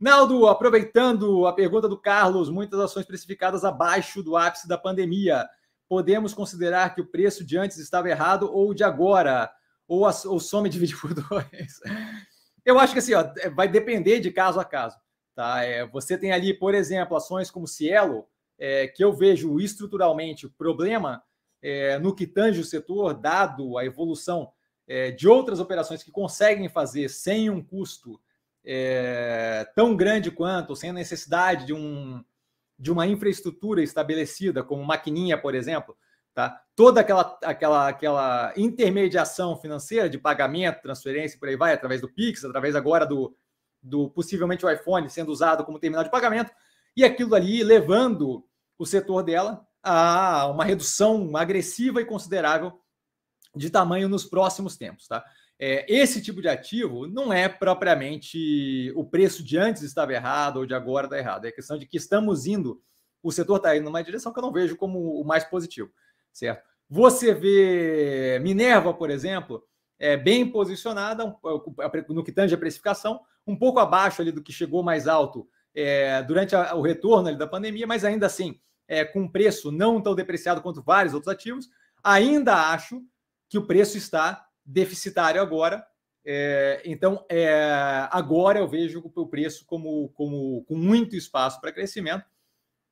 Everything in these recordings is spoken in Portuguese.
Naldo, aproveitando a pergunta do Carlos, muitas ações precificadas abaixo do ápice da pandemia. Podemos considerar que o preço de antes estava errado ou de agora? Ou, a, ou some dividir por dois? Eu acho que assim, ó, vai depender de caso a caso. Tá? É, você tem ali, por exemplo, ações como Cielo, é, que eu vejo estruturalmente o problema é, no que tange o setor, dado a evolução é, de outras operações que conseguem fazer sem um custo é, tão grande quanto, sem a necessidade de, um, de uma infraestrutura estabelecida, como maquininha, por exemplo, tá? toda aquela, aquela, aquela intermediação financeira de pagamento, transferência, por aí vai, através do Pix, através agora do, do possivelmente o iPhone sendo usado como terminal de pagamento, e aquilo ali levando o setor dela a uma redução agressiva e considerável de tamanho nos próximos tempos. Tá? É, esse tipo de ativo não é propriamente o preço de antes estava errado ou de agora está errado. É questão de que estamos indo, o setor está indo numa direção que eu não vejo como o mais positivo, certo? Você vê Minerva, por exemplo, é bem posicionada no que tange a precificação, um pouco abaixo ali do que chegou mais alto é, durante a, o retorno da pandemia, mas ainda assim é, com preço não tão depreciado quanto vários outros ativos. Ainda acho que o preço está deficitário agora. É, então, é, agora eu vejo o preço como, como com muito espaço para crescimento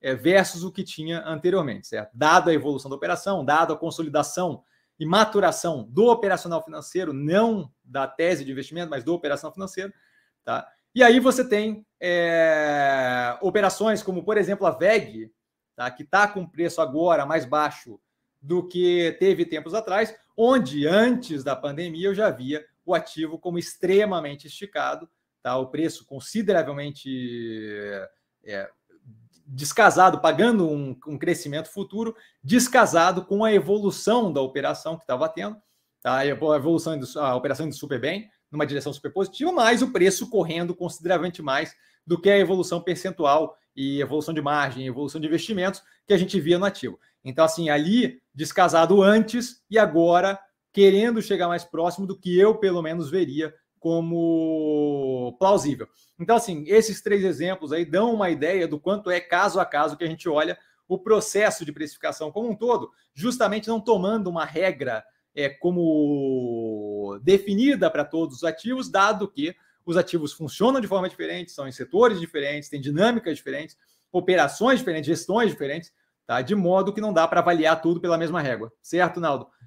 é, versus o que tinha anteriormente, certo? Dado a evolução da operação, dado a consolidação e maturação do operacional financeiro, não da tese de investimento, mas do operacional financeiro, tá? E aí você tem é, operações como, por exemplo, a VEG, tá? que está com preço agora mais baixo do que teve tempos atrás, onde antes da pandemia eu já via o ativo como extremamente esticado, tá? o preço consideravelmente é, descasado, pagando um, um, crescimento futuro, descasado com a evolução da operação que estava tendo, tá? a evolução, a operação indo super bem, numa direção super positiva, mas o preço correndo consideravelmente mais do que a evolução percentual e evolução de margem, evolução de investimentos que a gente via no ativo. Então, assim, ali descasado antes e agora querendo chegar mais próximo do que eu, pelo menos, veria como plausível. Então, assim, esses três exemplos aí dão uma ideia do quanto é caso a caso que a gente olha o processo de precificação como um todo, justamente não tomando uma regra é, como definida para todos os ativos, dado que os ativos funcionam de forma diferente, são em setores diferentes, têm dinâmicas diferentes, operações diferentes, gestões diferentes, tá? De modo que não dá para avaliar tudo pela mesma régua, certo, Naldo?